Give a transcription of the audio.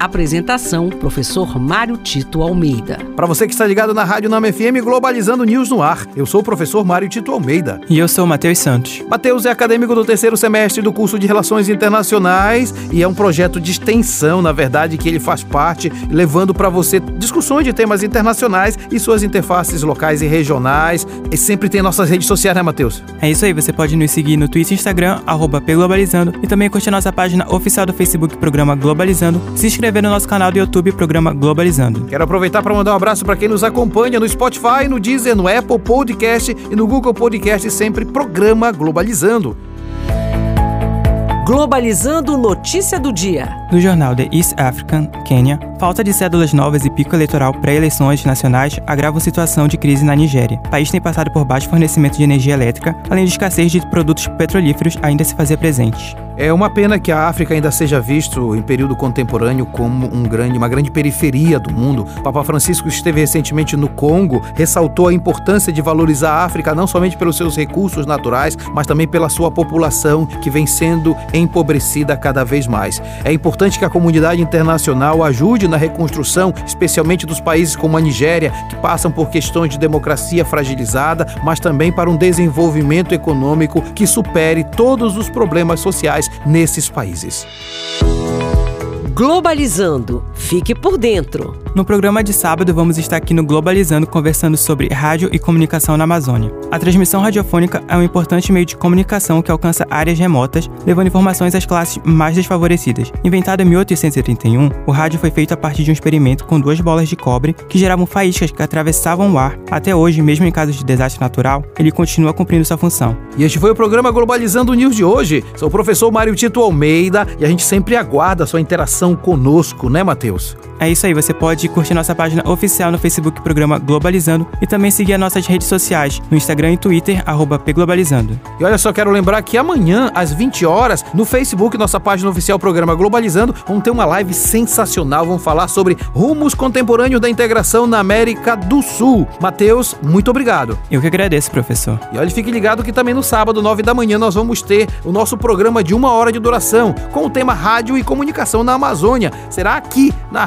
Apresentação: Professor Mário Tito Almeida. Para você que está ligado na Rádio Nama FM Globalizando News no ar, eu sou o professor Mário Tito Almeida. E eu sou o Matheus Santos. Matheus é acadêmico do terceiro semestre do curso de Relações Internacionais e é um projeto de extensão, na verdade, que ele faz parte, levando para você discussões de temas internacionais e suas interfaces locais e regionais. E sempre tem nossas redes sociais, né, Matheus? É isso aí, você pode nos seguir no Twitter e Instagram, arroba pglobalizando, e também curtir nossa página oficial do Facebook, Programa Globalizando, se inscrever inscrever no nosso canal do YouTube, programa Globalizando. Quero aproveitar para mandar um abraço para quem nos acompanha no Spotify, no Deezer, no Apple Podcast e no Google Podcast, sempre programa Globalizando. Globalizando notícia do dia. No jornal The East African, Quênia, falta de cédulas novas e pico eleitoral pré-eleições nacionais agravam situação de crise na Nigéria. O país tem passado por baixo fornecimento de energia elétrica, além de escassez de produtos petrolíferos ainda se fazer presentes. É uma pena que a África ainda seja visto em período contemporâneo como um grande, uma grande periferia do mundo. O Papa Francisco esteve recentemente no Congo, ressaltou a importância de valorizar a África não somente pelos seus recursos naturais, mas também pela sua população que vem sendo empobrecida cada vez mais. É importante que a comunidade internacional ajude na reconstrução, especialmente dos países como a Nigéria, que passam por questões de democracia fragilizada, mas também para um desenvolvimento econômico que supere todos os problemas sociais nesses países. Globalizando. Fique por dentro. No programa de sábado, vamos estar aqui no Globalizando conversando sobre rádio e comunicação na Amazônia. A transmissão radiofônica é um importante meio de comunicação que alcança áreas remotas, levando informações às classes mais desfavorecidas. Inventado em 1831, o rádio foi feito a partir de um experimento com duas bolas de cobre que geravam faíscas que atravessavam o ar. Até hoje, mesmo em casos de desastre natural, ele continua cumprindo sua função. E este foi o programa Globalizando News de hoje. Sou o professor Mário Tito Almeida e a gente sempre aguarda a sua interação conosco, né, Matheus? É isso aí, você pode curtir nossa página oficial no Facebook Programa Globalizando e também seguir as nossas redes sociais no Instagram e Twitter, arroba pglobalizando. E olha só, quero lembrar que amanhã, às 20 horas, no Facebook, nossa página oficial Programa Globalizando, vamos ter uma live sensacional, vamos falar sobre rumos contemporâneos da integração na América do Sul. Matheus, muito obrigado. Eu que agradeço, professor. E olha, fique ligado que também no sábado, 9 da manhã, nós vamos ter o nosso programa de uma hora de duração, com o tema Rádio e Comunicação na Amazônia. Será aqui, na